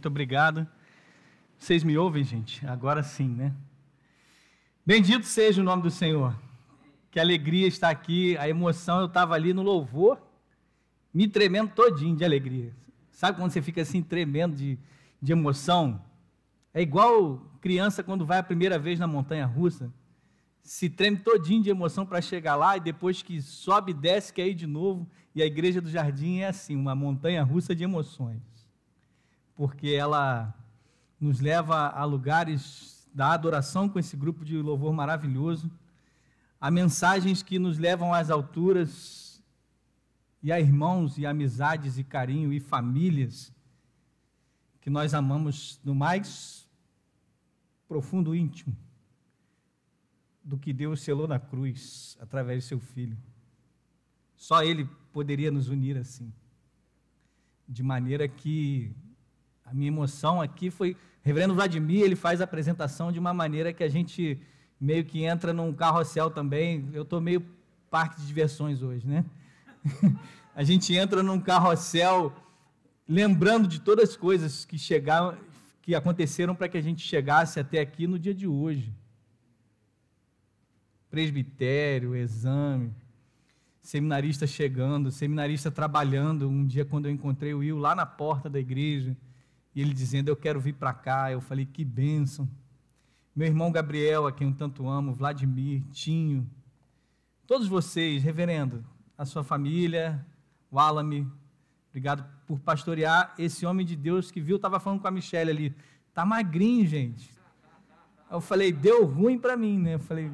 Muito obrigado. Vocês me ouvem, gente? Agora sim, né? Bendito seja o nome do Senhor. Que alegria estar aqui, a emoção, eu estava ali no louvor, me tremendo todinho de alegria. Sabe quando você fica assim tremendo de, de emoção? É igual criança quando vai a primeira vez na montanha russa, se treme todinho de emoção para chegar lá e depois que sobe desce quer ir de novo. E a igreja do jardim é assim, uma montanha russa de emoções porque ela nos leva a lugares da adoração com esse grupo de louvor maravilhoso, a mensagens que nos levam às alturas, e a irmãos e amizades e carinho e famílias que nós amamos no mais profundo íntimo do que Deus selou na cruz através de seu filho. Só ele poderia nos unir assim. De maneira que a minha emoção aqui foi. Reverendo Vladimir, ele faz a apresentação de uma maneira que a gente meio que entra num carrossel também. Eu estou meio parque de diversões hoje, né? a gente entra num carrossel lembrando de todas as coisas que chegaram, que aconteceram para que a gente chegasse até aqui no dia de hoje. Presbitério, exame, seminarista chegando, seminarista trabalhando. Um dia, quando eu encontrei o Will lá na porta da igreja, e ele dizendo: Eu quero vir para cá. Eu falei: Que bênção. Meu irmão Gabriel, a quem eu tanto amo, Vladimir, Tinho, todos vocês, reverendo, a sua família, o Alame, obrigado por pastorear esse homem de Deus que viu, estava falando com a Michelle ali, tá magrinho, gente. Eu falei, deu ruim para mim, né? Eu falei,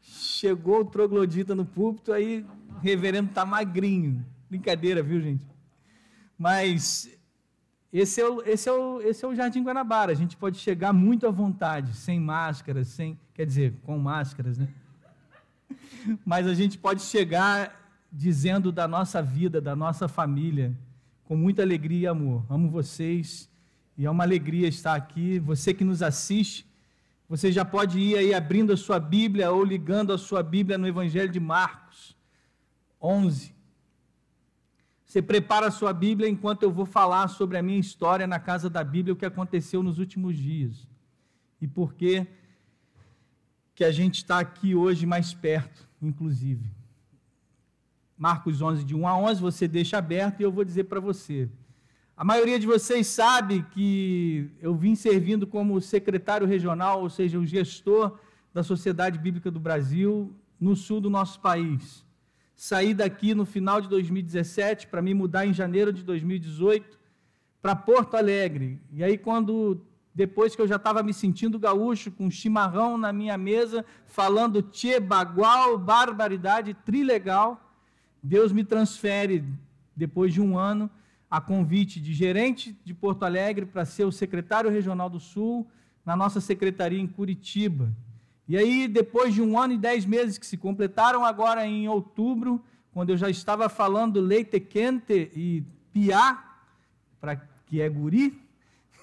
chegou o troglodita no púlpito, aí reverendo tá magrinho. Brincadeira, viu, gente? Mas esse é, o, esse, é o, esse é o Jardim Guanabara. A gente pode chegar muito à vontade, sem máscaras, sem. Quer dizer, com máscaras, né? Mas a gente pode chegar dizendo da nossa vida, da nossa família, com muita alegria e amor. Amo vocês e é uma alegria estar aqui. Você que nos assiste, você já pode ir aí abrindo a sua Bíblia ou ligando a sua Bíblia no Evangelho de Marcos 11. Você prepara a sua Bíblia enquanto eu vou falar sobre a minha história na casa da Bíblia, o que aconteceu nos últimos dias. E por que que a gente está aqui hoje mais perto, inclusive. Marcos 11, de 1 a 11, você deixa aberto e eu vou dizer para você. A maioria de vocês sabe que eu vim servindo como secretário regional, ou seja, o gestor da Sociedade Bíblica do Brasil no sul do nosso país saí daqui no final de 2017 para me mudar em janeiro de 2018 para Porto Alegre. E aí, quando depois que eu já estava me sentindo gaúcho, com chimarrão na minha mesa, falando tchê, bagual, barbaridade, trilegal, Deus me transfere, depois de um ano, a convite de gerente de Porto Alegre para ser o secretário regional do Sul na nossa secretaria em Curitiba. E aí, depois de um ano e dez meses que se completaram, agora em outubro, quando eu já estava falando leite quente e piá, para que é guri,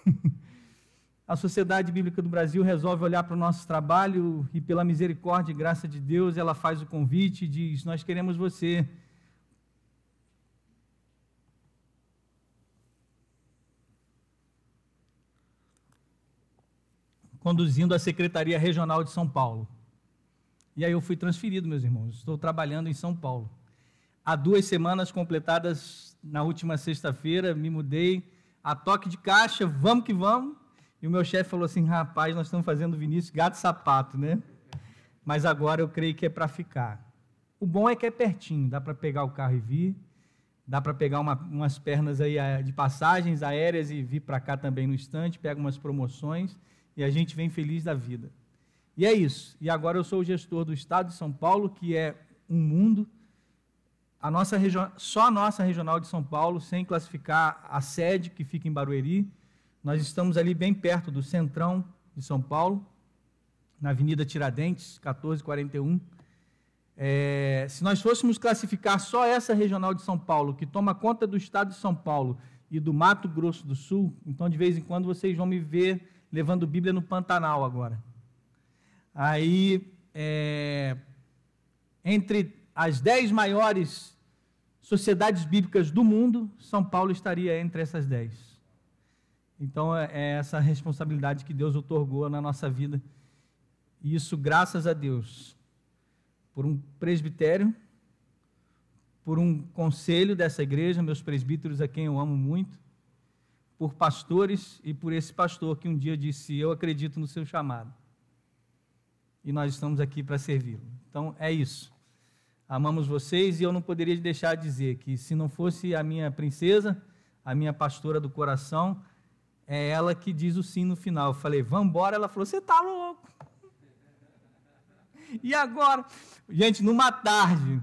a Sociedade Bíblica do Brasil resolve olhar para o nosso trabalho e, pela misericórdia e graça de Deus, ela faz o convite e diz: Nós queremos você conduzindo a Secretaria Regional de São Paulo. E aí eu fui transferido, meus irmãos. Estou trabalhando em São Paulo. Há duas semanas completadas, na última sexta-feira, me mudei a toque de caixa, vamos que vamos. E o meu chefe falou assim: rapaz, nós estamos fazendo Vinícius gato sapato, né? Mas agora eu creio que é para ficar. O bom é que é pertinho, dá para pegar o carro e vir, dá para pegar uma, umas pernas aí eh, de passagens aéreas e vir para cá também no instante, pega umas promoções e a gente vem feliz da vida. E é isso. E agora eu sou o gestor do Estado de São Paulo, que é um mundo. A nossa só a nossa regional de São Paulo, sem classificar a sede que fica em Barueri. Nós estamos ali bem perto do centrão de São Paulo, na Avenida Tiradentes, 1441. É, se nós fôssemos classificar só essa regional de São Paulo, que toma conta do estado de São Paulo e do Mato Grosso do Sul, então de vez em quando vocês vão me ver levando Bíblia no Pantanal agora. Aí, é, entre as dez maiores sociedades bíblicas do mundo, São Paulo estaria entre essas dez. Então é, é essa responsabilidade que Deus otorgou na nossa vida. E isso graças a Deus, por um presbitério, por um conselho dessa igreja, meus presbíteros a quem eu amo muito, por pastores e por esse pastor que um dia disse: Eu acredito no seu chamado. E nós estamos aqui para servi-lo. Então é isso. Amamos vocês e eu não poderia deixar de dizer que se não fosse a minha princesa, a minha pastora do coração, é ela que diz o sim no final. Eu falei, vamos embora. Ela falou, você está louco. E agora? Gente, numa tarde,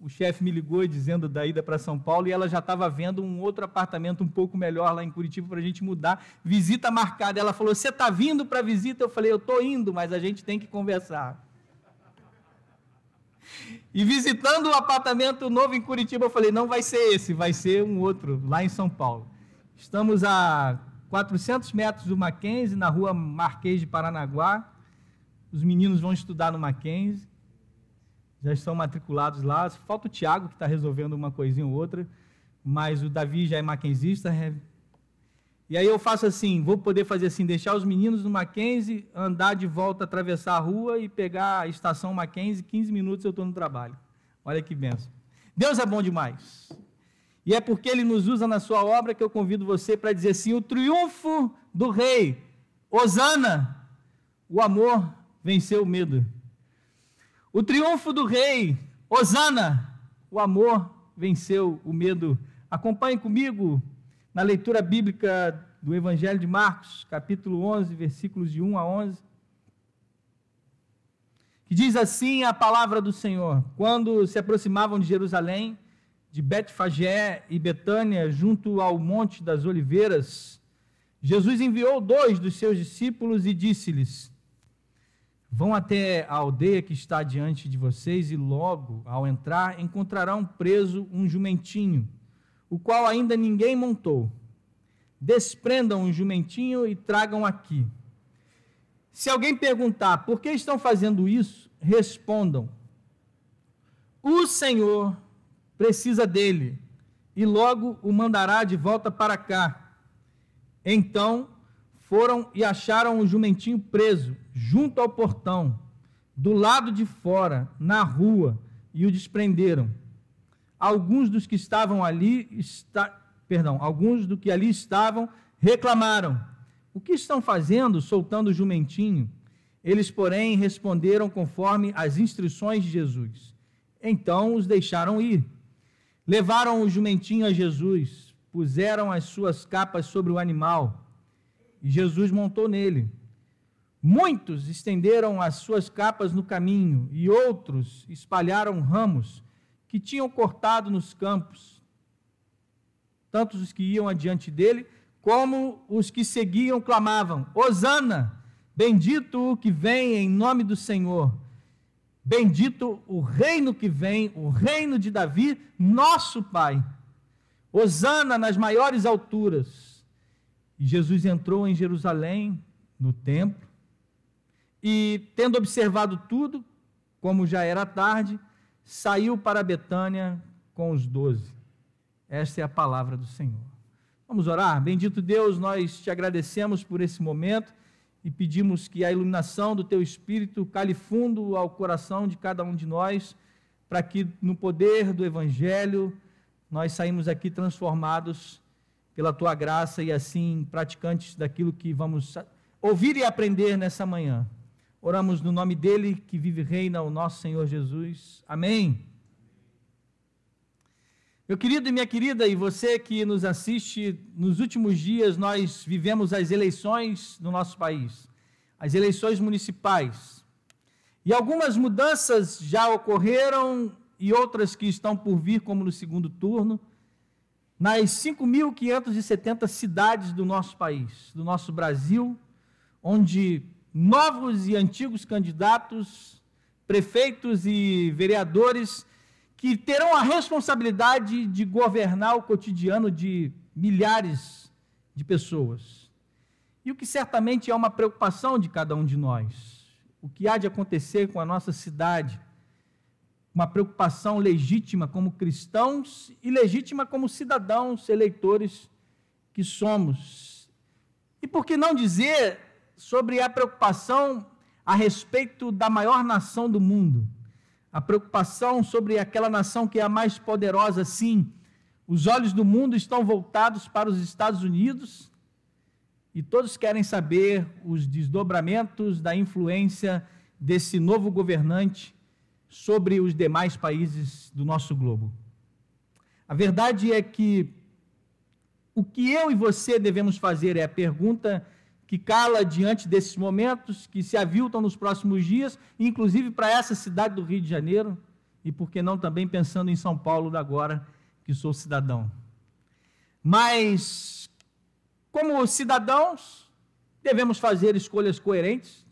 o chefe me ligou dizendo da ida para São Paulo e ela já estava vendo um outro apartamento um pouco melhor lá em Curitiba para a gente mudar. Visita marcada. Ela falou: Você está vindo para a visita? Eu falei: Eu estou indo, mas a gente tem que conversar. E visitando o apartamento novo em Curitiba, eu falei: Não vai ser esse, vai ser um outro, lá em São Paulo. Estamos a 400 metros do Mackenzie, na rua Marquês de Paranaguá. Os meninos vão estudar no Mackenzie já estão matriculados lá. Falta o Tiago, que está resolvendo uma coisinha ou outra, mas o Davi já é maquenzista. É. E aí eu faço assim, vou poder fazer assim, deixar os meninos no Mackenzie, andar de volta, atravessar a rua e pegar a estação Mackenzie, 15 minutos eu estou no trabalho. Olha que benção. Deus é bom demais. E é porque Ele nos usa na sua obra que eu convido você para dizer assim, o triunfo do rei, Osana, o amor venceu o medo. O triunfo do rei, Osana, o amor venceu o medo. Acompanhe comigo na leitura bíblica do Evangelho de Marcos, capítulo 11, versículos de 1 a 11. Que diz assim a palavra do Senhor: Quando se aproximavam de Jerusalém, de Betfagé e Betânia, junto ao Monte das Oliveiras, Jesus enviou dois dos seus discípulos e disse-lhes: Vão até a aldeia que está diante de vocês e logo, ao entrar, encontrarão preso um jumentinho, o qual ainda ninguém montou. Desprendam o jumentinho e tragam aqui. Se alguém perguntar por que estão fazendo isso, respondam: O Senhor precisa dele e logo o mandará de volta para cá. Então foram e acharam o jumentinho preso, junto ao portão, do lado de fora, na rua, e o desprenderam. Alguns dos que estavam ali, perdão, alguns do que ali estavam reclamaram: O que estão fazendo soltando o jumentinho? Eles, porém, responderam conforme as instruções de Jesus. Então os deixaram ir. Levaram o jumentinho a Jesus, puseram as suas capas sobre o animal e Jesus montou nele. Muitos estenderam as suas capas no caminho, e outros espalharam ramos que tinham cortado nos campos. Tanto os que iam adiante dele, como os que seguiam clamavam: Hosana, bendito o que vem em nome do Senhor. Bendito o reino que vem, o reino de Davi, nosso Pai. Hosana nas maiores alturas. Jesus entrou em Jerusalém, no templo, e, tendo observado tudo, como já era tarde, saiu para Betânia com os doze. Esta é a palavra do Senhor. Vamos orar? Bendito Deus, nós te agradecemos por esse momento e pedimos que a iluminação do teu Espírito cale fundo ao coração de cada um de nós, para que no poder do Evangelho nós saímos aqui transformados pela tua graça e assim praticantes daquilo que vamos ouvir e aprender nessa manhã. Oramos no nome dele que vive e reina, o nosso Senhor Jesus. Amém. Meu querido e minha querida, e você que nos assiste, nos últimos dias nós vivemos as eleições no nosso país, as eleições municipais. E algumas mudanças já ocorreram e outras que estão por vir, como no segundo turno nas 5.570 cidades do nosso país, do nosso Brasil, onde novos e antigos candidatos, prefeitos e vereadores, que terão a responsabilidade de governar o cotidiano de milhares de pessoas. E o que certamente é uma preocupação de cada um de nós. O que há de acontecer com a nossa cidade, uma preocupação legítima como cristãos e legítima como cidadãos eleitores que somos. E por que não dizer sobre a preocupação a respeito da maior nação do mundo? A preocupação sobre aquela nação que é a mais poderosa, sim. Os olhos do mundo estão voltados para os Estados Unidos e todos querem saber os desdobramentos da influência desse novo governante sobre os demais países do nosso globo. A verdade é que o que eu e você devemos fazer é a pergunta que cala diante desses momentos, que se aviltam nos próximos dias, inclusive para essa cidade do Rio de Janeiro, e por que não também pensando em São Paulo agora, que sou cidadão. Mas, como cidadãos, devemos fazer escolhas coerentes,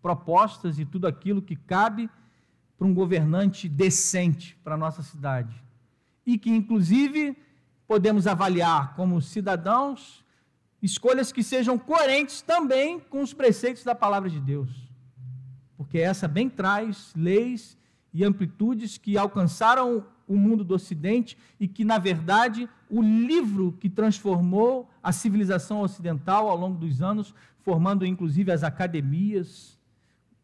propostas e tudo aquilo que cabe para um governante decente para a nossa cidade. E que, inclusive, podemos avaliar como cidadãos escolhas que sejam coerentes também com os preceitos da palavra de Deus. Porque essa bem traz leis e amplitudes que alcançaram o mundo do Ocidente e que, na verdade, o livro que transformou a civilização ocidental ao longo dos anos, formando inclusive as academias,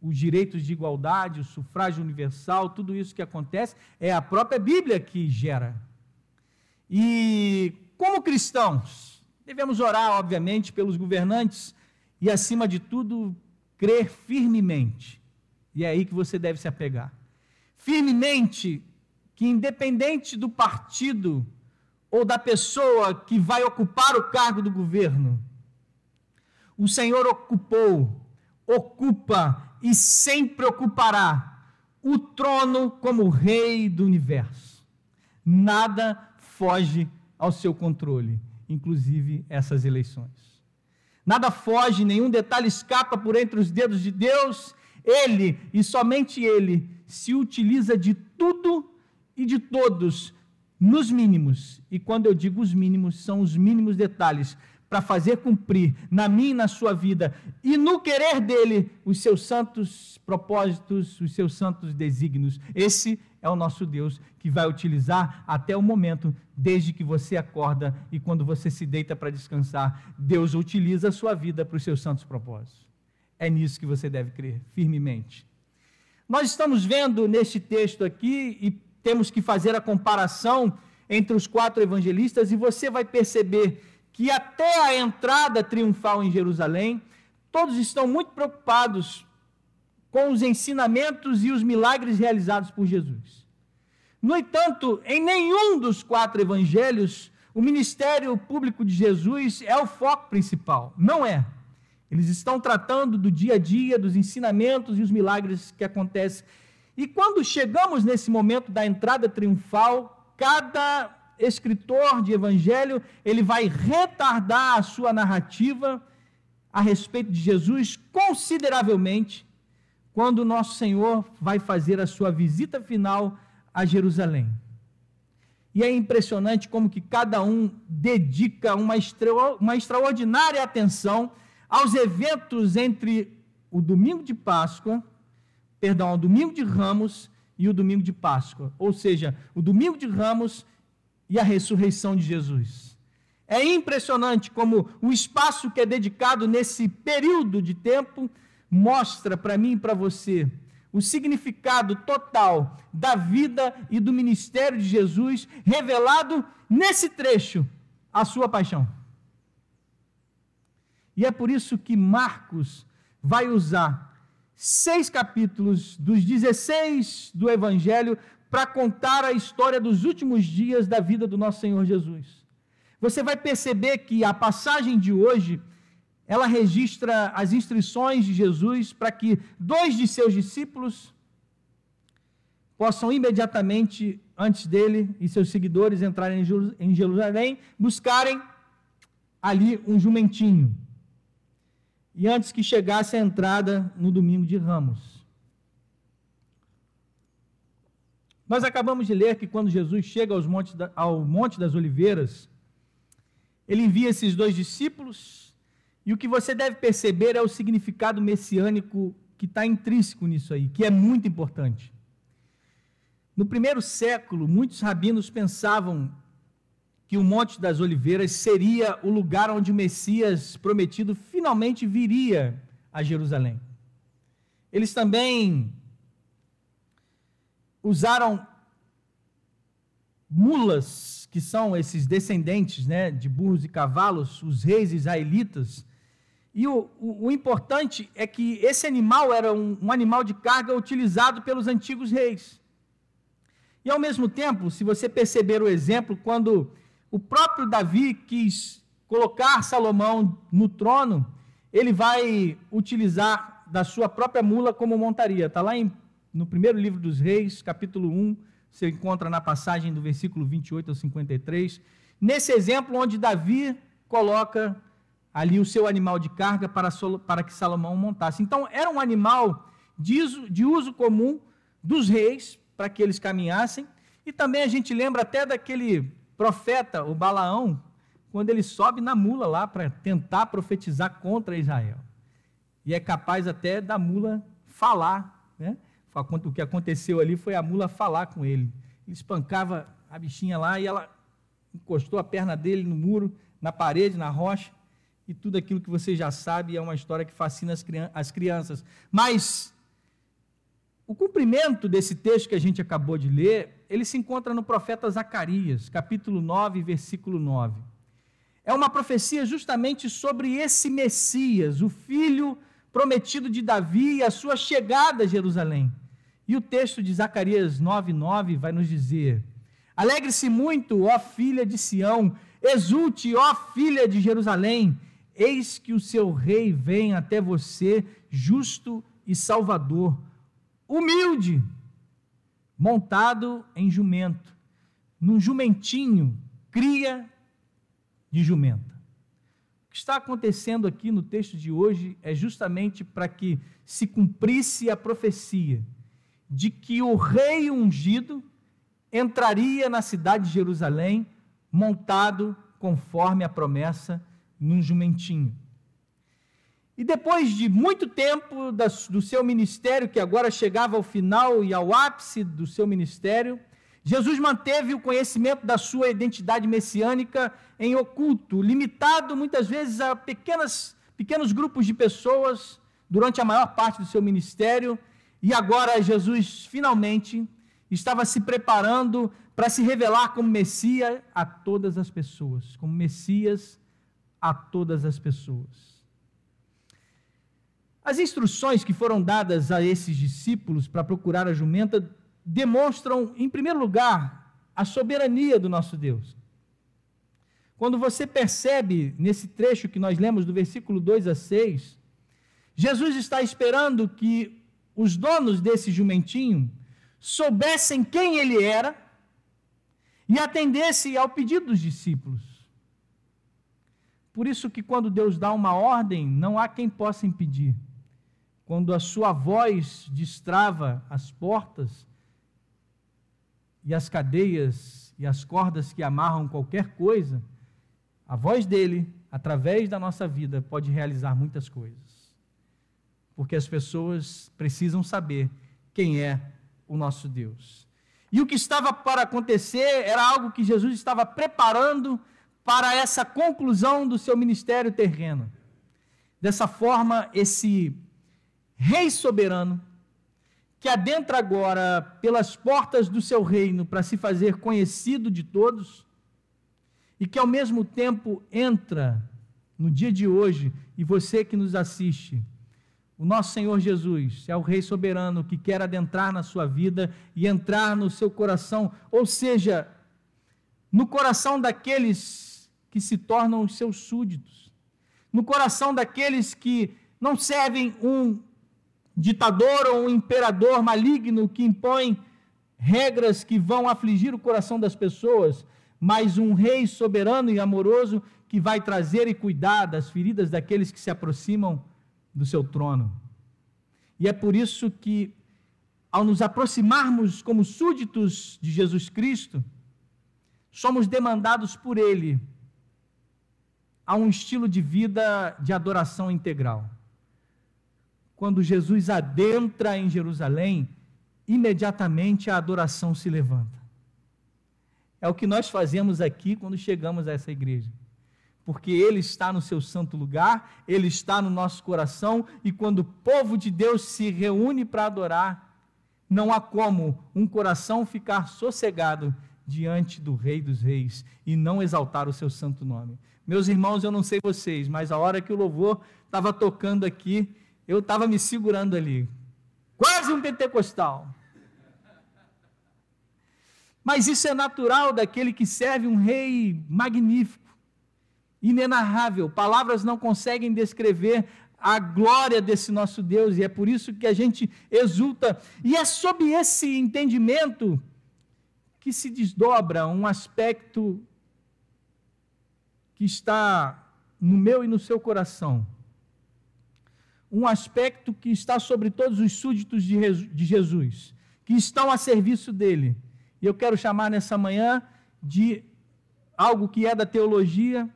os direitos de igualdade, o sufrágio universal, tudo isso que acontece, é a própria Bíblia que gera. E como cristãos, devemos orar, obviamente, pelos governantes e, acima de tudo, crer firmemente. E é aí que você deve se apegar. Firmemente que, independente do partido ou da pessoa que vai ocupar o cargo do governo, o Senhor ocupou, ocupa e sempre ocupará o trono como rei do universo. Nada foge ao seu controle, inclusive essas eleições. Nada foge, nenhum detalhe escapa por entre os dedos de Deus. Ele e somente ele se utiliza de tudo e de todos nos mínimos. E quando eu digo os mínimos, são os mínimos detalhes para fazer cumprir na minha e na sua vida e no querer dele os seus santos propósitos, os seus santos desígnios. Esse é o nosso Deus que vai utilizar até o momento, desde que você acorda e quando você se deita para descansar. Deus utiliza a sua vida para os seus santos propósitos. É nisso que você deve crer firmemente. Nós estamos vendo neste texto aqui e temos que fazer a comparação entre os quatro evangelistas e você vai perceber que até a entrada triunfal em Jerusalém, todos estão muito preocupados com os ensinamentos e os milagres realizados por Jesus. No entanto, em nenhum dos quatro evangelhos, o ministério público de Jesus é o foco principal. Não é. Eles estão tratando do dia a dia, dos ensinamentos e os milagres que acontecem. E quando chegamos nesse momento da entrada triunfal, cada escritor de evangelho, ele vai retardar a sua narrativa a respeito de Jesus consideravelmente quando nosso Senhor vai fazer a sua visita final a Jerusalém. E é impressionante como que cada um dedica uma, extra, uma extraordinária atenção aos eventos entre o domingo de Páscoa, perdão, o domingo de Ramos e o domingo de Páscoa. Ou seja, o domingo de Ramos e a ressurreição de Jesus. É impressionante como o espaço que é dedicado nesse período de tempo mostra para mim e para você o significado total da vida e do ministério de Jesus revelado nesse trecho, a sua paixão. E é por isso que Marcos vai usar seis capítulos dos 16 do Evangelho para contar a história dos últimos dias da vida do nosso Senhor Jesus. Você vai perceber que a passagem de hoje ela registra as instruções de Jesus para que dois de seus discípulos possam imediatamente, antes dele e seus seguidores entrarem em Jerusalém, buscarem ali um jumentinho. E antes que chegasse a entrada no domingo de Ramos. Nós acabamos de ler que quando Jesus chega ao Monte das Oliveiras, ele envia esses dois discípulos, e o que você deve perceber é o significado messiânico que está intrínseco nisso aí, que é muito importante. No primeiro século, muitos rabinos pensavam que o Monte das Oliveiras seria o lugar onde o Messias prometido finalmente viria a Jerusalém. Eles também usaram mulas, que são esses descendentes né, de burros e cavalos, os reis israelitas. E o, o, o importante é que esse animal era um, um animal de carga utilizado pelos antigos reis. E ao mesmo tempo, se você perceber o exemplo, quando o próprio Davi quis colocar Salomão no trono, ele vai utilizar da sua própria mula como montaria. Está lá em, no primeiro livro dos Reis, capítulo 1, você encontra na passagem do versículo 28 ao 53. Nesse exemplo, onde Davi coloca ali o seu animal de carga para, para que Salomão montasse. Então, era um animal de uso, de uso comum dos reis, para que eles caminhassem. E também a gente lembra até daquele profeta, o Balaão, quando ele sobe na mula lá para tentar profetizar contra Israel. E é capaz até da mula falar, né? O que aconteceu ali foi a mula falar com ele. Ele espancava a bichinha lá e ela encostou a perna dele no muro, na parede, na rocha, e tudo aquilo que você já sabe é uma história que fascina as crianças. Mas o cumprimento desse texto que a gente acabou de ler, ele se encontra no profeta Zacarias, capítulo 9, versículo 9. É uma profecia justamente sobre esse Messias, o filho prometido de Davi e a sua chegada a Jerusalém. E o texto de Zacarias 9, 9 vai nos dizer: Alegre-se muito, ó filha de Sião, exulte, ó filha de Jerusalém, eis que o seu rei vem até você, justo e salvador humilde, montado em jumento, num jumentinho, cria de jumenta. Está acontecendo aqui no texto de hoje é justamente para que se cumprisse a profecia de que o rei ungido entraria na cidade de Jerusalém montado conforme a promessa num jumentinho. E depois de muito tempo do seu ministério, que agora chegava ao final e ao ápice do seu ministério, Jesus manteve o conhecimento da sua identidade messiânica em oculto, limitado muitas vezes a pequenas, pequenos grupos de pessoas durante a maior parte do seu ministério. E agora Jesus finalmente estava se preparando para se revelar como Messias a todas as pessoas, como Messias a todas as pessoas. As instruções que foram dadas a esses discípulos para procurar a jumenta demonstram, em primeiro lugar, a soberania do nosso Deus. Quando você percebe nesse trecho que nós lemos do versículo 2 a 6, Jesus está esperando que os donos desse jumentinho soubessem quem ele era e atendessem ao pedido dos discípulos. Por isso que quando Deus dá uma ordem, não há quem possa impedir quando a sua voz destrava as portas e as cadeias e as cordas que amarram qualquer coisa, a voz dele, através da nossa vida, pode realizar muitas coisas. Porque as pessoas precisam saber quem é o nosso Deus. E o que estava para acontecer era algo que Jesus estava preparando para essa conclusão do seu ministério terreno. Dessa forma, esse Rei soberano, que adentra agora pelas portas do seu reino para se fazer conhecido de todos, e que ao mesmo tempo entra no dia de hoje, e você que nos assiste, o nosso Senhor Jesus é o Rei soberano que quer adentrar na sua vida e entrar no seu coração, ou seja, no coração daqueles que se tornam os seus súditos, no coração daqueles que não servem um ditador ou um imperador maligno que impõe regras que vão afligir o coração das pessoas, mas um rei soberano e amoroso que vai trazer e cuidar das feridas daqueles que se aproximam do seu trono. E é por isso que, ao nos aproximarmos como súditos de Jesus Cristo, somos demandados por Ele a um estilo de vida de adoração integral quando Jesus adentra em Jerusalém, imediatamente a adoração se levanta. É o que nós fazemos aqui quando chegamos a essa igreja. Porque Ele está no seu santo lugar, Ele está no nosso coração, e quando o povo de Deus se reúne para adorar, não há como um coração ficar sossegado diante do Rei dos Reis e não exaltar o seu santo nome. Meus irmãos, eu não sei vocês, mas a hora que o louvor estava tocando aqui, eu estava me segurando ali. Quase um pentecostal. Mas isso é natural daquele que serve um rei magnífico, inenarrável. Palavras não conseguem descrever a glória desse nosso Deus e é por isso que a gente exulta. E é sob esse entendimento que se desdobra um aspecto que está no meu e no seu coração. Um aspecto que está sobre todos os súditos de Jesus, que estão a serviço dele. E eu quero chamar nessa manhã de algo que é da teologia,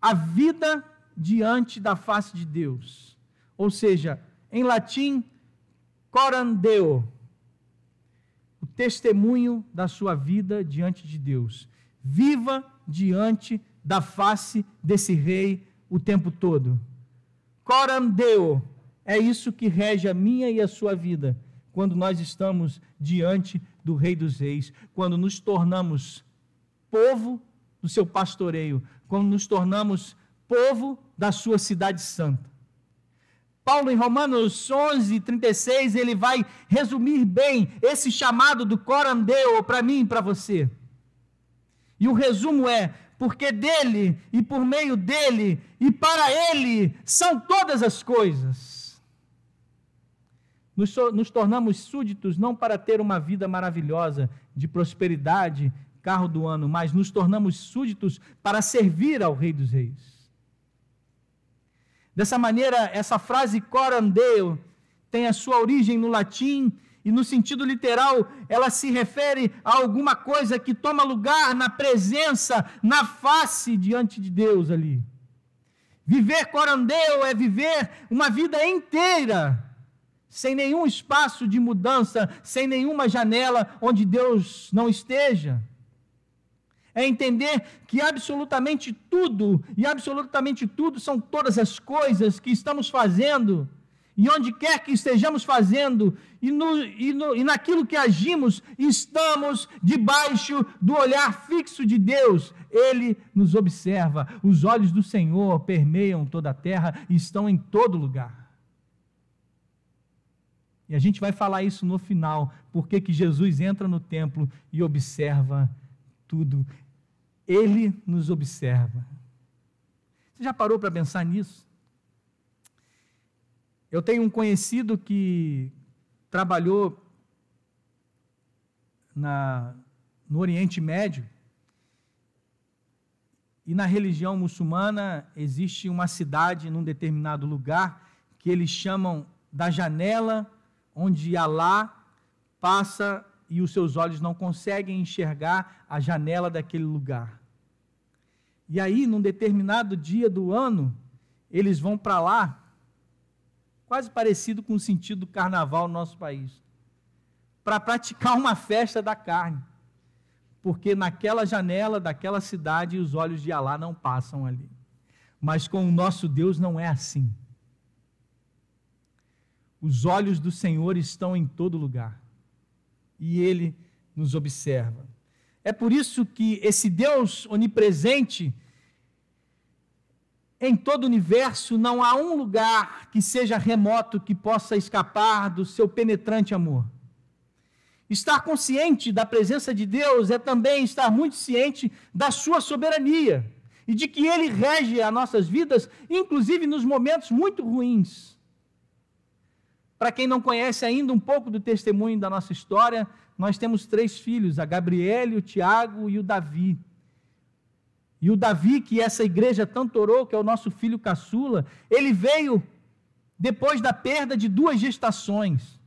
a vida diante da face de Deus. Ou seja, em latim, corandeo, o testemunho da sua vida diante de Deus. Viva diante da face desse rei o tempo todo. Corandeo, é isso que rege a minha e a sua vida quando nós estamos diante do Rei dos Reis, quando nos tornamos povo do seu pastoreio, quando nos tornamos povo da sua cidade santa. Paulo, em Romanos 11, 36, ele vai resumir bem esse chamado do corandeu para mim e para você. E o resumo é: porque dele e por meio dele e para ele são todas as coisas. Nos, nos, tornamos súditos não para ter uma vida maravilhosa de prosperidade, carro do ano, mas nos tornamos súditos para servir ao Rei dos Reis. Dessa maneira, essa frase corandeo tem a sua origem no latim e no sentido literal, ela se refere a alguma coisa que toma lugar na presença, na face diante de Deus ali. Viver corandeu é viver uma vida inteira, sem nenhum espaço de mudança, sem nenhuma janela onde Deus não esteja. É entender que absolutamente tudo, e absolutamente tudo são todas as coisas que estamos fazendo e onde quer que estejamos fazendo, e, no, e, no, e naquilo que agimos, estamos debaixo do olhar fixo de Deus. Ele nos observa, os olhos do Senhor permeiam toda a terra e estão em todo lugar. E a gente vai falar isso no final, porque que Jesus entra no templo e observa tudo. Ele nos observa. Você já parou para pensar nisso? Eu tenho um conhecido que trabalhou na, no Oriente Médio e na religião muçulmana existe uma cidade num determinado lugar que eles chamam da janela onde Alá passa e os seus olhos não conseguem enxergar a janela daquele lugar. E aí, num determinado dia do ano, eles vão para lá quase parecido com o sentido do carnaval no nosso país, para praticar uma festa da carne, porque naquela janela daquela cidade os olhos de Alá não passam ali. Mas com o nosso Deus não é assim. Os olhos do Senhor estão em todo lugar e Ele nos observa. É por isso que esse Deus onipresente em todo o universo não há um lugar que seja remoto que possa escapar do seu penetrante amor. Estar consciente da presença de Deus é também estar muito ciente da sua soberania e de que Ele rege as nossas vidas, inclusive nos momentos muito ruins. Para quem não conhece ainda um pouco do testemunho da nossa história, nós temos três filhos: a Gabriele, o Tiago e o Davi. E o Davi, que essa igreja tanto orou, que é o nosso filho caçula, ele veio depois da perda de duas gestações.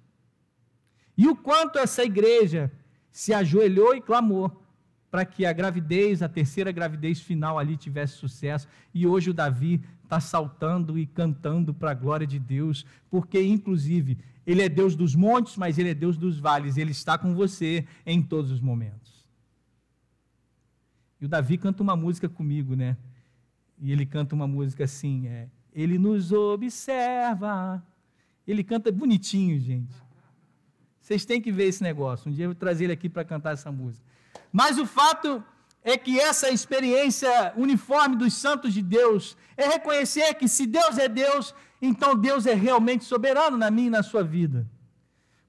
E o quanto essa igreja se ajoelhou e clamou para que a gravidez, a terceira gravidez final ali tivesse sucesso. E hoje o Davi está saltando e cantando para a glória de Deus, porque, inclusive, ele é Deus dos montes, mas ele é Deus dos vales. Ele está com você em todos os momentos. E o Davi canta uma música comigo, né? E ele canta uma música assim, é, ele nos observa. Ele canta bonitinho, gente. Vocês têm que ver esse negócio. Um dia eu vou trazer ele aqui para cantar essa música. Mas o fato é que essa experiência uniforme dos santos de Deus é reconhecer que se Deus é Deus, então Deus é realmente soberano na minha e na sua vida.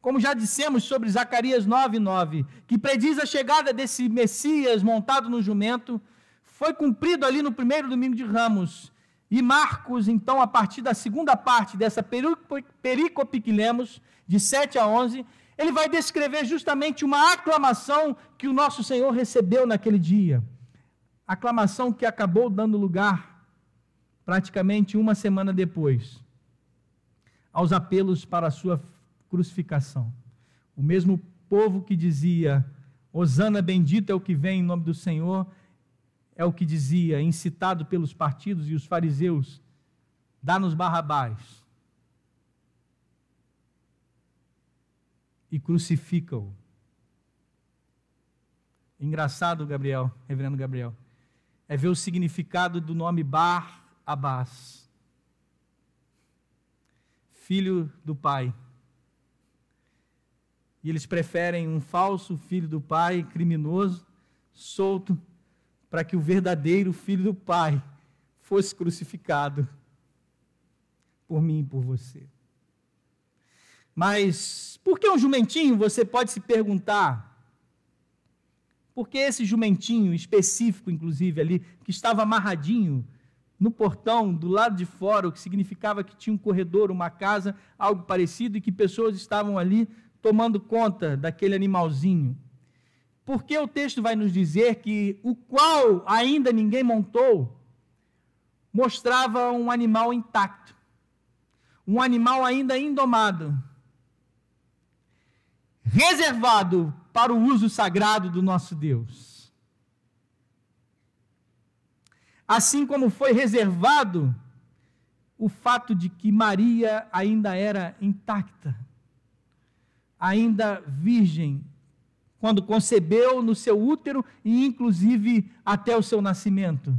Como já dissemos sobre Zacarias 9:9, que prediz a chegada desse Messias montado no jumento, foi cumprido ali no primeiro domingo de Ramos. E Marcos, então, a partir da segunda parte dessa perícope que lemos, de 7 a 11, ele vai descrever justamente uma aclamação que o nosso Senhor recebeu naquele dia. Aclamação que acabou dando lugar, praticamente uma semana depois, aos apelos para a sua crucificação. O mesmo povo que dizia: Hosana bendito é o que vem em nome do Senhor, é o que dizia, incitado pelos partidos e os fariseus: dá-nos Barrabás e crucifica-o. Engraçado, Gabriel, reverendo Gabriel, é ver o significado do nome Bar Abás, filho do pai. E eles preferem um falso filho do pai, criminoso, solto, para que o verdadeiro filho do pai fosse crucificado por mim e por você. Mas por que um jumentinho? Você pode se perguntar. Por que esse jumentinho específico, inclusive, ali, que estava amarradinho no portão do lado de fora, o que significava que tinha um corredor, uma casa, algo parecido, e que pessoas estavam ali tomando conta daquele animalzinho? Porque o texto vai nos dizer que o qual ainda ninguém montou mostrava um animal intacto, um animal ainda indomado reservado para o uso sagrado do nosso Deus. Assim como foi reservado o fato de que Maria ainda era intacta, ainda virgem, quando concebeu no seu útero e inclusive até o seu nascimento.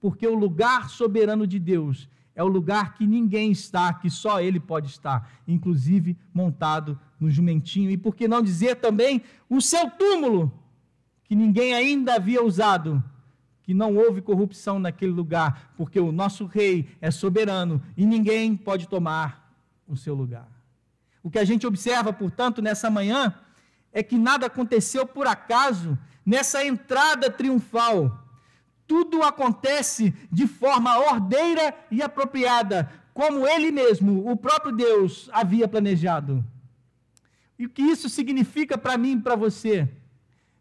Porque o lugar soberano de Deus é o lugar que ninguém está, que só ele pode estar, inclusive montado no jumentinho. E por que não dizer também o seu túmulo, que ninguém ainda havia usado, que não houve corrupção naquele lugar, porque o nosso rei é soberano e ninguém pode tomar o seu lugar. O que a gente observa, portanto, nessa manhã é que nada aconteceu por acaso nessa entrada triunfal tudo acontece de forma ordeira e apropriada, como ele mesmo, o próprio Deus, havia planejado. E o que isso significa para mim e para você?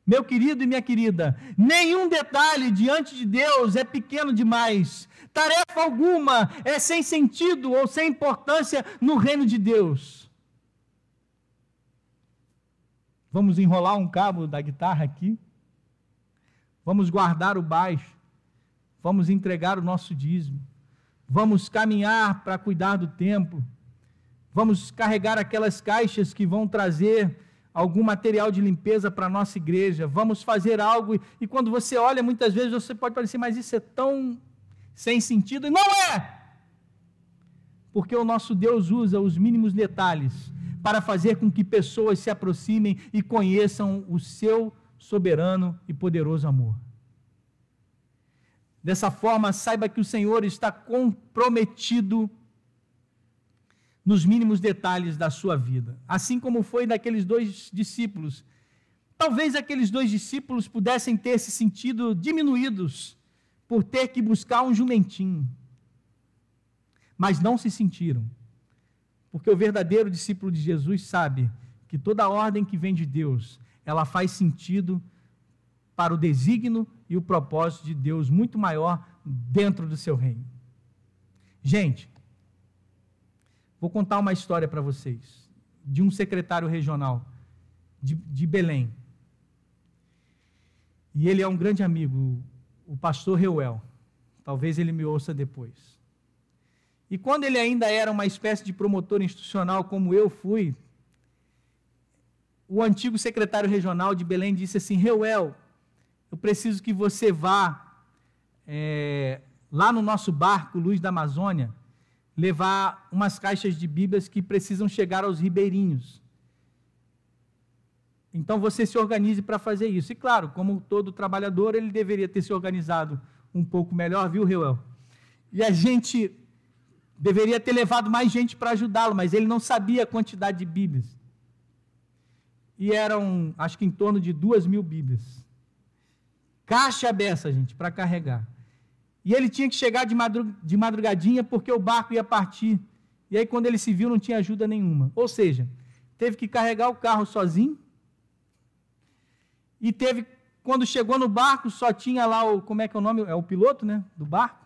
Meu querido e minha querida, nenhum detalhe diante de Deus é pequeno demais. Tarefa alguma é sem sentido ou sem importância no reino de Deus. Vamos enrolar um cabo da guitarra aqui. Vamos guardar o baixo. Vamos entregar o nosso dízimo, vamos caminhar para cuidar do templo, vamos carregar aquelas caixas que vão trazer algum material de limpeza para a nossa igreja, vamos fazer algo, e quando você olha, muitas vezes você pode parecer, mas isso é tão sem sentido, e não é! Porque o nosso Deus usa os mínimos detalhes para fazer com que pessoas se aproximem e conheçam o seu soberano e poderoso amor. Dessa forma, saiba que o Senhor está comprometido nos mínimos detalhes da sua vida, assim como foi daqueles dois discípulos. Talvez aqueles dois discípulos pudessem ter se sentido diminuídos por ter que buscar um jumentinho, mas não se sentiram, porque o verdadeiro discípulo de Jesus sabe que toda ordem que vem de Deus, ela faz sentido para o desígnio e o propósito de Deus muito maior dentro do seu reino. Gente, vou contar uma história para vocês de um secretário regional de, de, Belém. E ele é um grande amigo, o pastor Reuel. Talvez ele me ouça depois. E quando ele ainda era uma espécie de promotor institucional, como eu fui, o antigo secretário regional de Belém disse assim: Reuel, eu preciso que você vá é, lá no nosso barco, Luz da Amazônia, levar umas caixas de Bíblias que precisam chegar aos ribeirinhos. Então você se organize para fazer isso. E claro, como todo trabalhador, ele deveria ter se organizado um pouco melhor, viu, Reuel? E a gente deveria ter levado mais gente para ajudá-lo, mas ele não sabia a quantidade de Bíblias. E eram, acho que em torno de duas mil Bíblias. Caixa dessa, gente, para carregar. E ele tinha que chegar de, de madrugadinha porque o barco ia partir. E aí, quando ele se viu, não tinha ajuda nenhuma. Ou seja, teve que carregar o carro sozinho. E teve, quando chegou no barco, só tinha lá o, como é que é o nome? É o piloto, né? Do barco.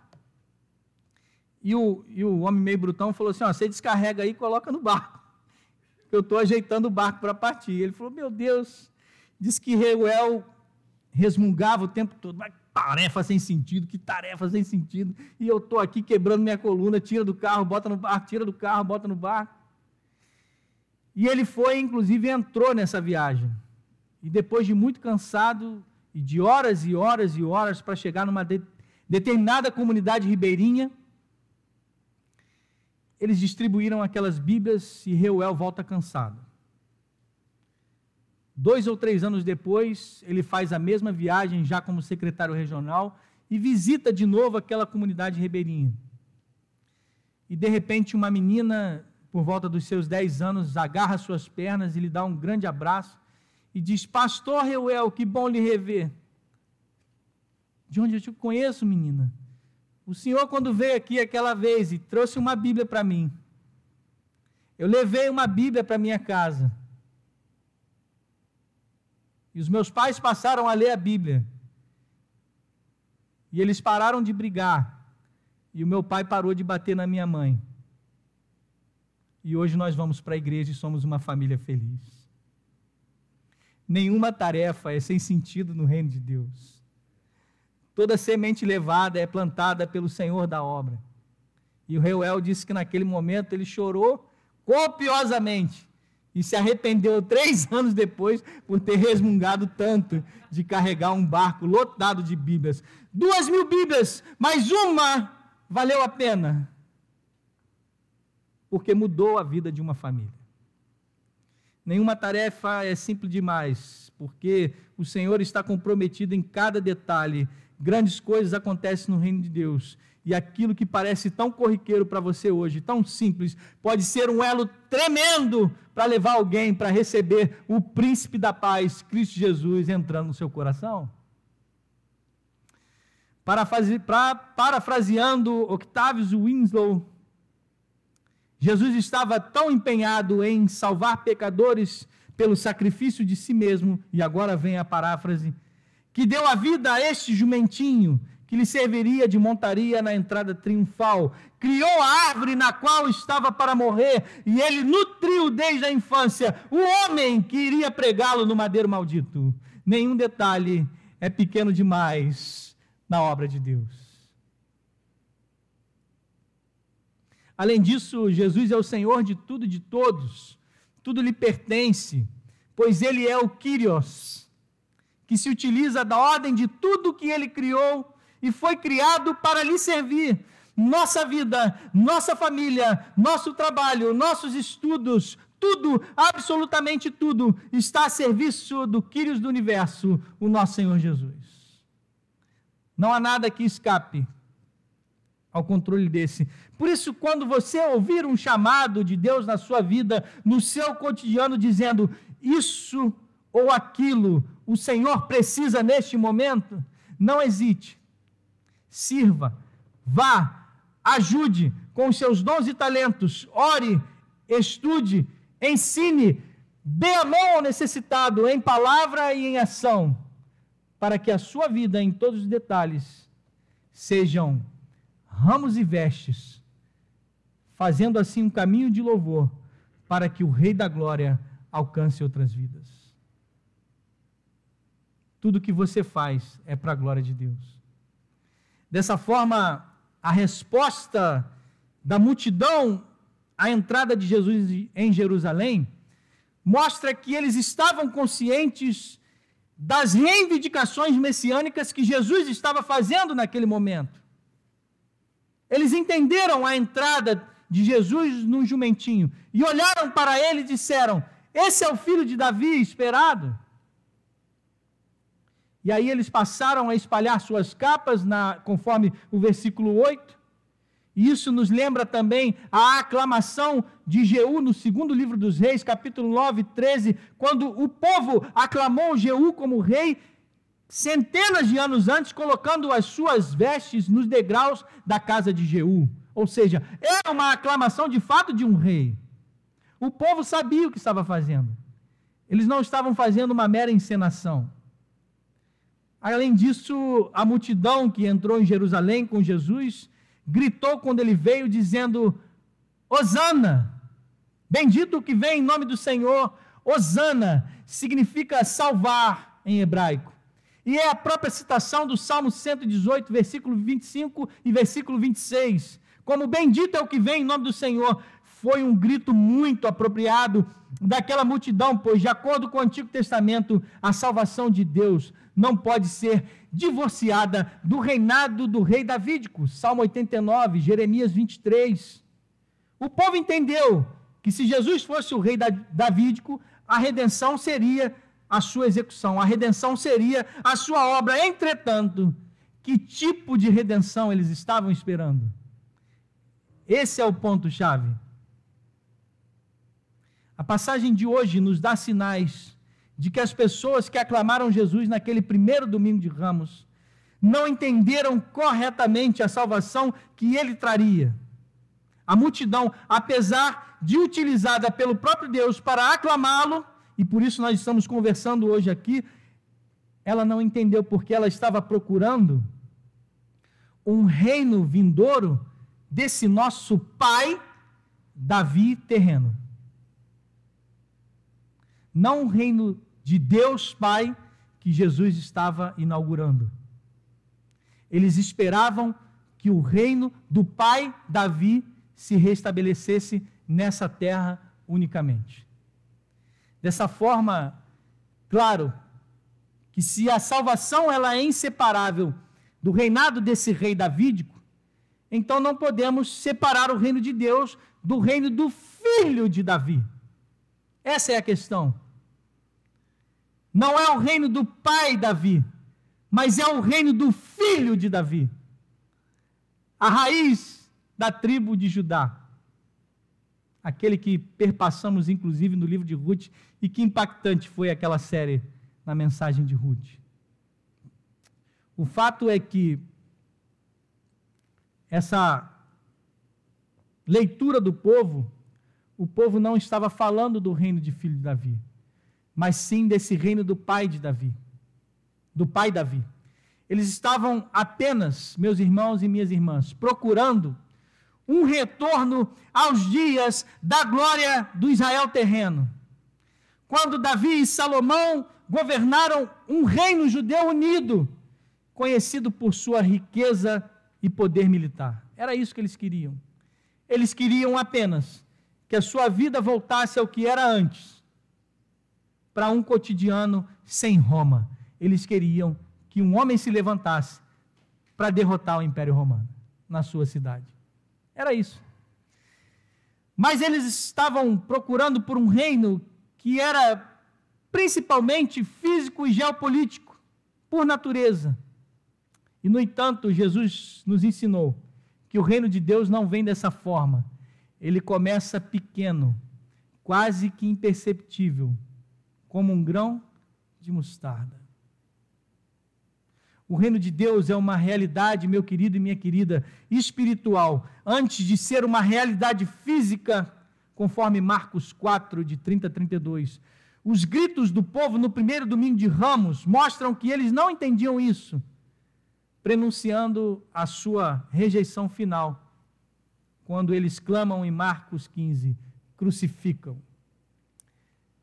E o, e o homem meio brutão falou assim: ó, você descarrega aí e coloca no barco. Eu estou ajeitando o barco para partir. Ele falou: meu Deus, diz que Reuel resmungava o tempo todo. Mas tarefa sem sentido, que tarefa sem sentido. E eu estou aqui quebrando minha coluna, tira do carro, bota no barco, tira do carro, bota no barco. E ele foi, inclusive, entrou nessa viagem. E depois de muito cansado, e de horas e horas e horas para chegar numa de, determinada comunidade ribeirinha, eles distribuíram aquelas Bíblias e Reuel volta cansado. Dois ou três anos depois, ele faz a mesma viagem, já como secretário regional, e visita de novo aquela comunidade ribeirinha. E de repente, uma menina, por volta dos seus dez anos, agarra suas pernas e lhe dá um grande abraço e diz: Pastor Reuel, que bom lhe rever. De onde eu te conheço, menina? O senhor, quando veio aqui aquela vez e trouxe uma Bíblia para mim, eu levei uma Bíblia para minha casa. E os meus pais passaram a ler a Bíblia. E eles pararam de brigar. E o meu pai parou de bater na minha mãe. E hoje nós vamos para a igreja e somos uma família feliz. Nenhuma tarefa é sem sentido no reino de Deus. Toda semente levada é plantada pelo Senhor da obra. E o Reuel disse que naquele momento ele chorou copiosamente e se arrependeu três anos depois por ter resmungado tanto de carregar um barco lotado de Bíblias. Duas mil Bíblias, mas uma valeu a pena, porque mudou a vida de uma família. Nenhuma tarefa é simples demais, porque o Senhor está comprometido em cada detalhe. Grandes coisas acontecem no reino de Deus e aquilo que parece tão corriqueiro para você hoje, tão simples, pode ser um elo tremendo para levar alguém para receber o príncipe da paz, Cristo Jesus, entrando no seu coração. parafraseando Octavius Winslow, Jesus estava tão empenhado em salvar pecadores pelo sacrifício de si mesmo, e agora vem a paráfrase, que deu a vida a este jumentinho que lhe serviria de montaria na entrada triunfal. Criou a árvore na qual estava para morrer, e ele nutriu desde a infância o homem que iria pregá-lo no madeiro maldito. Nenhum detalhe é pequeno demais na obra de Deus. Além disso, Jesus é o Senhor de tudo e de todos, tudo lhe pertence, pois ele é o Kyrios, que se utiliza da ordem de tudo que ele criou e foi criado para lhe servir. Nossa vida, nossa família, nosso trabalho, nossos estudos, tudo, absolutamente tudo, está a serviço do Quírios do universo, o nosso Senhor Jesus. Não há nada que escape ao controle desse. Por isso, quando você ouvir um chamado de Deus na sua vida, no seu cotidiano, dizendo isso ou aquilo, o Senhor precisa neste momento, não hesite sirva, vá, ajude com os seus dons e talentos, ore, estude, ensine, dê a mão ao necessitado em palavra e em ação, para que a sua vida, em todos os detalhes, sejam ramos e vestes, fazendo assim um caminho de louvor para que o Rei da Glória alcance outras vidas. Tudo que você faz é para a glória de Deus. Dessa forma, a resposta da multidão à entrada de Jesus em Jerusalém mostra que eles estavam conscientes das reivindicações messiânicas que Jesus estava fazendo naquele momento. Eles entenderam a entrada de Jesus no jumentinho e olharam para ele e disseram: Esse é o filho de Davi esperado. E aí eles passaram a espalhar suas capas, na, conforme o versículo 8. E isso nos lembra também a aclamação de Jeú no segundo livro dos reis, capítulo 9, 13, quando o povo aclamou Jeú como rei centenas de anos antes, colocando as suas vestes nos degraus da casa de Jeú. Ou seja, era uma aclamação de fato de um rei. O povo sabia o que estava fazendo. Eles não estavam fazendo uma mera encenação. Além disso, a multidão que entrou em Jerusalém com Jesus gritou quando ele veio, dizendo: Hosana, bendito o que vem em nome do Senhor. Hosana significa salvar em hebraico. E é a própria citação do Salmo 118, versículo 25 e versículo 26. Como bendito é o que vem em nome do Senhor. Foi um grito muito apropriado daquela multidão, pois, de acordo com o Antigo Testamento, a salvação de Deus não pode ser divorciada do reinado do rei Davídico. Salmo 89, Jeremias 23. O povo entendeu que se Jesus fosse o rei davídico, a redenção seria a sua execução, a redenção seria a sua obra. Entretanto, que tipo de redenção eles estavam esperando? Esse é o ponto-chave. A passagem de hoje nos dá sinais de que as pessoas que aclamaram Jesus naquele primeiro domingo de Ramos não entenderam corretamente a salvação que ele traria. A multidão, apesar de utilizada pelo próprio Deus para aclamá-lo, e por isso nós estamos conversando hoje aqui, ela não entendeu porque ela estava procurando um reino vindouro desse nosso pai Davi terreno. Não um reino de Deus Pai que Jesus estava inaugurando. Eles esperavam que o reino do pai Davi se restabelecesse nessa terra unicamente. Dessa forma, claro, que se a salvação ela é inseparável do reinado desse rei davídico, então não podemos separar o reino de Deus do reino do filho de Davi. Essa é a questão. Não é o reino do pai Davi, mas é o reino do filho de Davi. A raiz da tribo de Judá aquele que perpassamos inclusive no livro de Ruth, e que impactante foi aquela série na mensagem de Ruth. O fato é que essa leitura do povo, o povo não estava falando do reino de filho de Davi, mas sim desse reino do pai de Davi, do pai Davi. Eles estavam apenas, meus irmãos e minhas irmãs, procurando um retorno aos dias da glória do Israel terreno. Quando Davi e Salomão governaram um reino judeu unido, conhecido por sua riqueza e poder militar. Era isso que eles queriam. Eles queriam apenas que a sua vida voltasse ao que era antes, para um cotidiano sem Roma. Eles queriam que um homem se levantasse para derrotar o Império Romano na sua cidade. Era isso. Mas eles estavam procurando por um reino que era principalmente físico e geopolítico, por natureza. E, no entanto, Jesus nos ensinou que o reino de Deus não vem dessa forma. Ele começa pequeno, quase que imperceptível, como um grão de mostarda. O reino de Deus é uma realidade, meu querido e minha querida, espiritual, antes de ser uma realidade física, conforme Marcos 4, de 30 a 32. Os gritos do povo no primeiro domingo de Ramos mostram que eles não entendiam isso, prenunciando a sua rejeição final, quando eles clamam em Marcos 15: crucificam.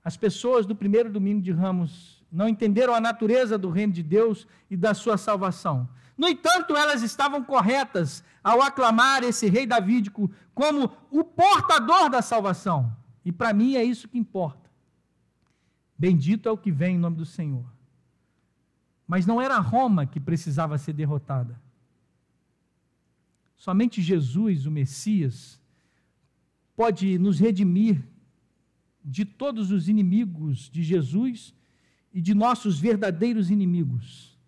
As pessoas do primeiro domingo de Ramos não entenderam a natureza do reino de Deus e da sua salvação. No entanto, elas estavam corretas ao aclamar esse rei davídico como o portador da salvação. E para mim é isso que importa. Bendito é o que vem em nome do Senhor. Mas não era Roma que precisava ser derrotada. Somente Jesus, o Messias, pode nos redimir de todos os inimigos de Jesus e de nossos verdadeiros inimigos: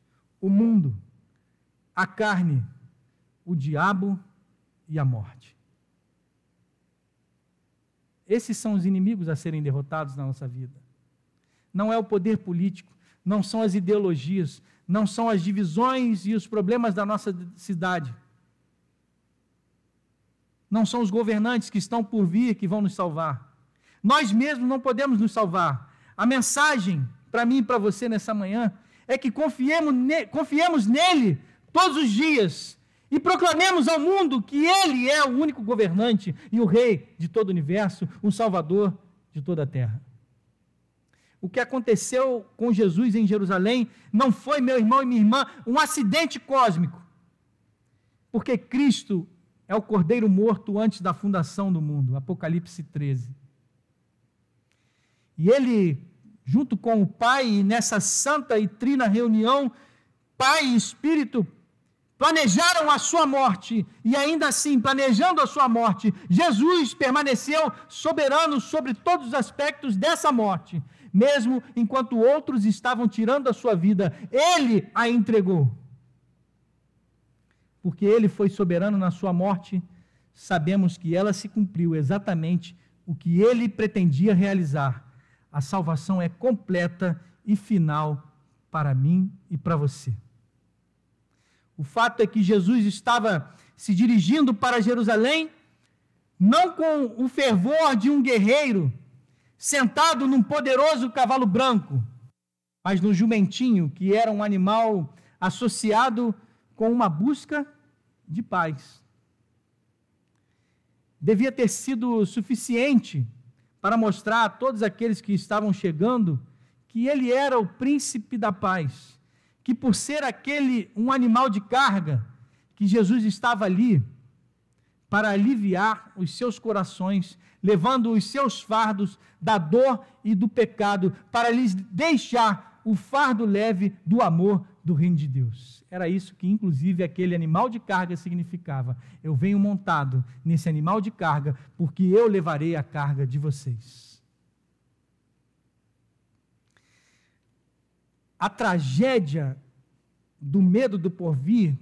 o mundo, a carne, o diabo e a morte. Esses são os inimigos a serem derrotados na nossa vida. Não é o poder político, não são as ideologias, não são as divisões e os problemas da nossa cidade. Não são os governantes que estão por vir que vão nos salvar. Nós mesmos não podemos nos salvar. A mensagem para mim e para você nessa manhã é que confiemos, ne confiemos nele todos os dias e proclamemos ao mundo que Ele é o único governante e o Rei de todo o universo, o Salvador de toda a terra. O que aconteceu com Jesus em Jerusalém não foi, meu irmão e minha irmã, um acidente cósmico, porque Cristo é o cordeiro morto antes da fundação do mundo, Apocalipse 13. E ele, junto com o Pai, nessa santa e trina reunião, Pai e Espírito, planejaram a sua morte e ainda assim, planejando a sua morte, Jesus permaneceu soberano sobre todos os aspectos dessa morte, mesmo enquanto outros estavam tirando a sua vida, ele a entregou. Porque ele foi soberano na sua morte, sabemos que ela se cumpriu exatamente o que ele pretendia realizar. A salvação é completa e final para mim e para você. O fato é que Jesus estava se dirigindo para Jerusalém, não com o fervor de um guerreiro sentado num poderoso cavalo branco, mas no jumentinho, que era um animal associado com uma busca de paz. Devia ter sido suficiente para mostrar a todos aqueles que estavam chegando que ele era o príncipe da paz que por ser aquele um animal de carga, que Jesus estava ali para aliviar os seus corações, levando os seus fardos da dor e do pecado, para lhes deixar o fardo leve do amor do reino de Deus. Era isso que, inclusive, aquele animal de carga significava. Eu venho montado nesse animal de carga, porque eu levarei a carga de vocês. a tragédia do medo do porvir,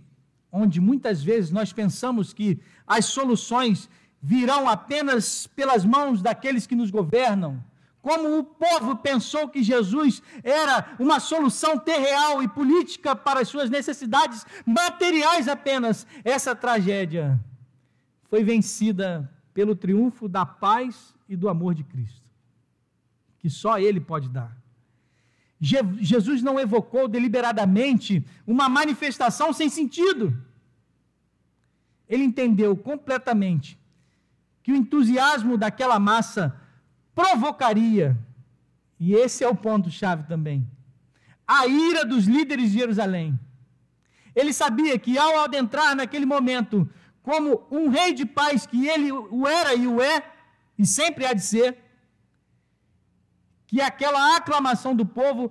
onde muitas vezes nós pensamos que as soluções virão apenas pelas mãos daqueles que nos governam, como o povo pensou que Jesus era uma solução terreal e política para as suas necessidades materiais apenas, essa tragédia foi vencida pelo triunfo da paz e do amor de Cristo, que só Ele pode dar. Jesus não evocou deliberadamente uma manifestação sem sentido. Ele entendeu completamente que o entusiasmo daquela massa provocaria, e esse é o ponto-chave também, a ira dos líderes de Jerusalém. Ele sabia que ao adentrar naquele momento, como um rei de paz que ele o era e o é, e sempre há de ser, que aquela aclamação do povo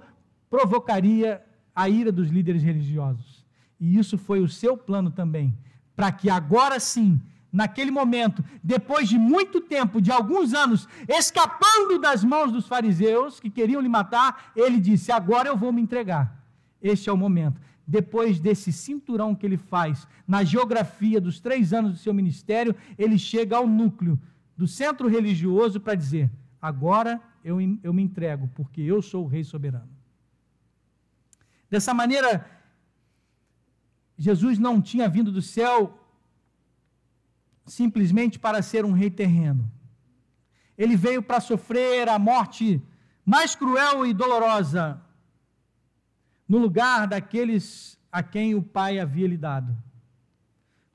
provocaria a ira dos líderes religiosos. E isso foi o seu plano também, para que agora sim, naquele momento, depois de muito tempo, de alguns anos, escapando das mãos dos fariseus que queriam lhe matar, ele disse: Agora eu vou me entregar. Este é o momento. Depois desse cinturão que ele faz na geografia dos três anos do seu ministério, ele chega ao núcleo do centro religioso para dizer: Agora eu, eu me entrego, porque eu sou o rei soberano. Dessa maneira, Jesus não tinha vindo do céu simplesmente para ser um rei terreno. Ele veio para sofrer a morte mais cruel e dolorosa no lugar daqueles a quem o Pai havia lhe dado.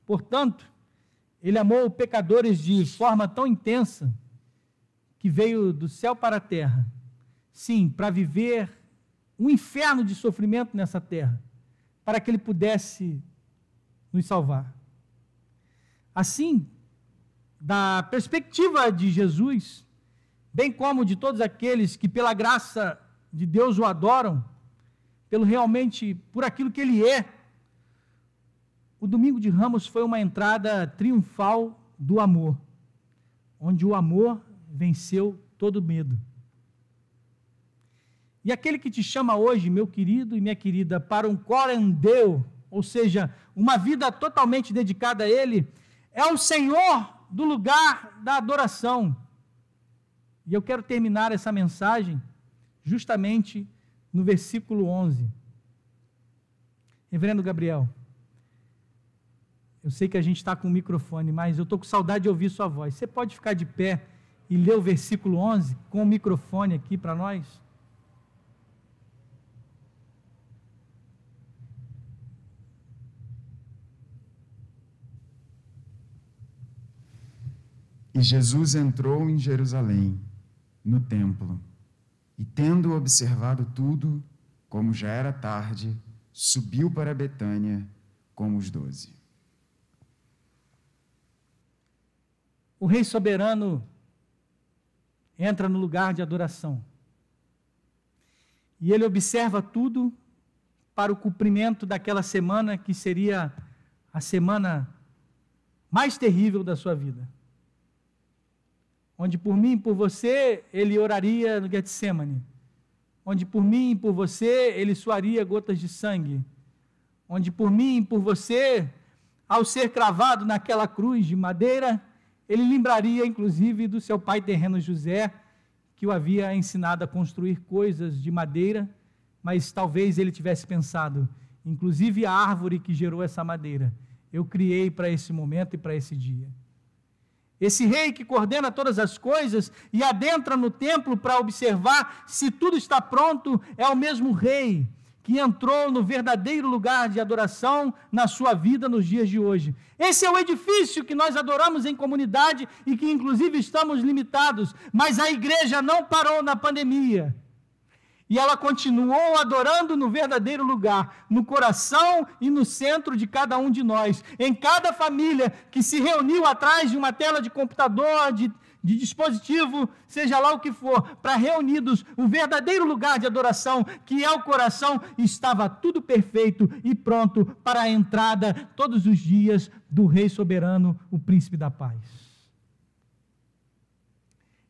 Portanto, ele amou pecadores de forma tão intensa que veio do céu para a terra, sim, para viver um inferno de sofrimento nessa terra, para que ele pudesse nos salvar. Assim, da perspectiva de Jesus, bem como de todos aqueles que pela graça de Deus o adoram, pelo realmente por aquilo que ele é. O domingo de Ramos foi uma entrada triunfal do amor, onde o amor venceu todo medo. E aquele que te chama hoje, meu querido e minha querida, para um corendeu, ou seja, uma vida totalmente dedicada a Ele, é o Senhor do lugar da adoração. E eu quero terminar essa mensagem justamente no versículo 11. Reverendo Gabriel, eu sei que a gente está com o microfone, mas eu estou com saudade de ouvir sua voz. Você pode ficar de pé e ler o versículo 11 com o microfone aqui para nós? E Jesus entrou em Jerusalém, no templo, e tendo observado tudo, como já era tarde, subiu para Betânia com os doze. O Rei soberano entra no lugar de adoração. E ele observa tudo para o cumprimento daquela semana que seria a semana mais terrível da sua vida onde por mim e por você ele oraria no Getsemane, onde por mim e por você ele suaria gotas de sangue, onde por mim e por você, ao ser cravado naquela cruz de madeira, ele lembraria inclusive do seu pai terreno José, que o havia ensinado a construir coisas de madeira, mas talvez ele tivesse pensado, inclusive a árvore que gerou essa madeira, eu criei para esse momento e para esse dia. Esse rei que coordena todas as coisas e adentra no templo para observar se tudo está pronto, é o mesmo rei que entrou no verdadeiro lugar de adoração na sua vida nos dias de hoje. Esse é o edifício que nós adoramos em comunidade e que, inclusive, estamos limitados, mas a igreja não parou na pandemia. E ela continuou adorando no verdadeiro lugar, no coração e no centro de cada um de nós. Em cada família que se reuniu atrás de uma tela de computador, de, de dispositivo, seja lá o que for, para reunidos, o verdadeiro lugar de adoração, que é o coração, estava tudo perfeito e pronto para a entrada todos os dias do Rei soberano, o Príncipe da Paz.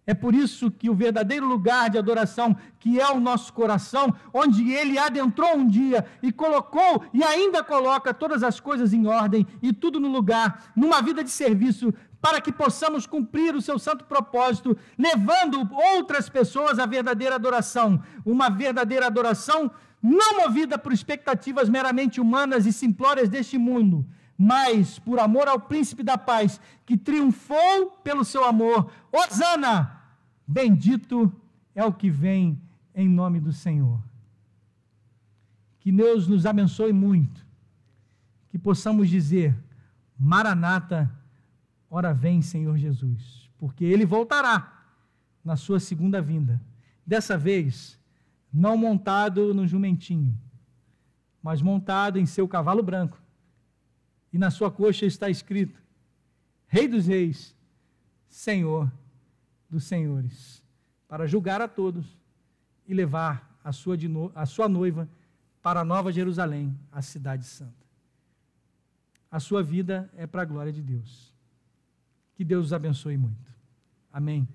É por isso que o verdadeiro lugar de adoração, que é o nosso coração, onde ele adentrou um dia e colocou e ainda coloca todas as coisas em ordem e tudo no lugar, numa vida de serviço, para que possamos cumprir o seu santo propósito, levando outras pessoas à verdadeira adoração, uma verdadeira adoração não movida por expectativas meramente humanas e simplórias deste mundo, mas por amor ao príncipe da paz, que triunfou pelo seu amor. Osana! Bendito é o que vem em nome do Senhor. Que Deus nos abençoe muito. Que possamos dizer: Maranata, ora vem, Senhor Jesus. Porque ele voltará na sua segunda vinda. Dessa vez, não montado no jumentinho, mas montado em seu cavalo branco. E na sua coxa está escrito: Rei dos Reis, Senhor dos senhores, para julgar a todos e levar a sua, no, a sua noiva para a Nova Jerusalém, a cidade santa. A sua vida é para a glória de Deus. Que Deus os abençoe muito. Amém.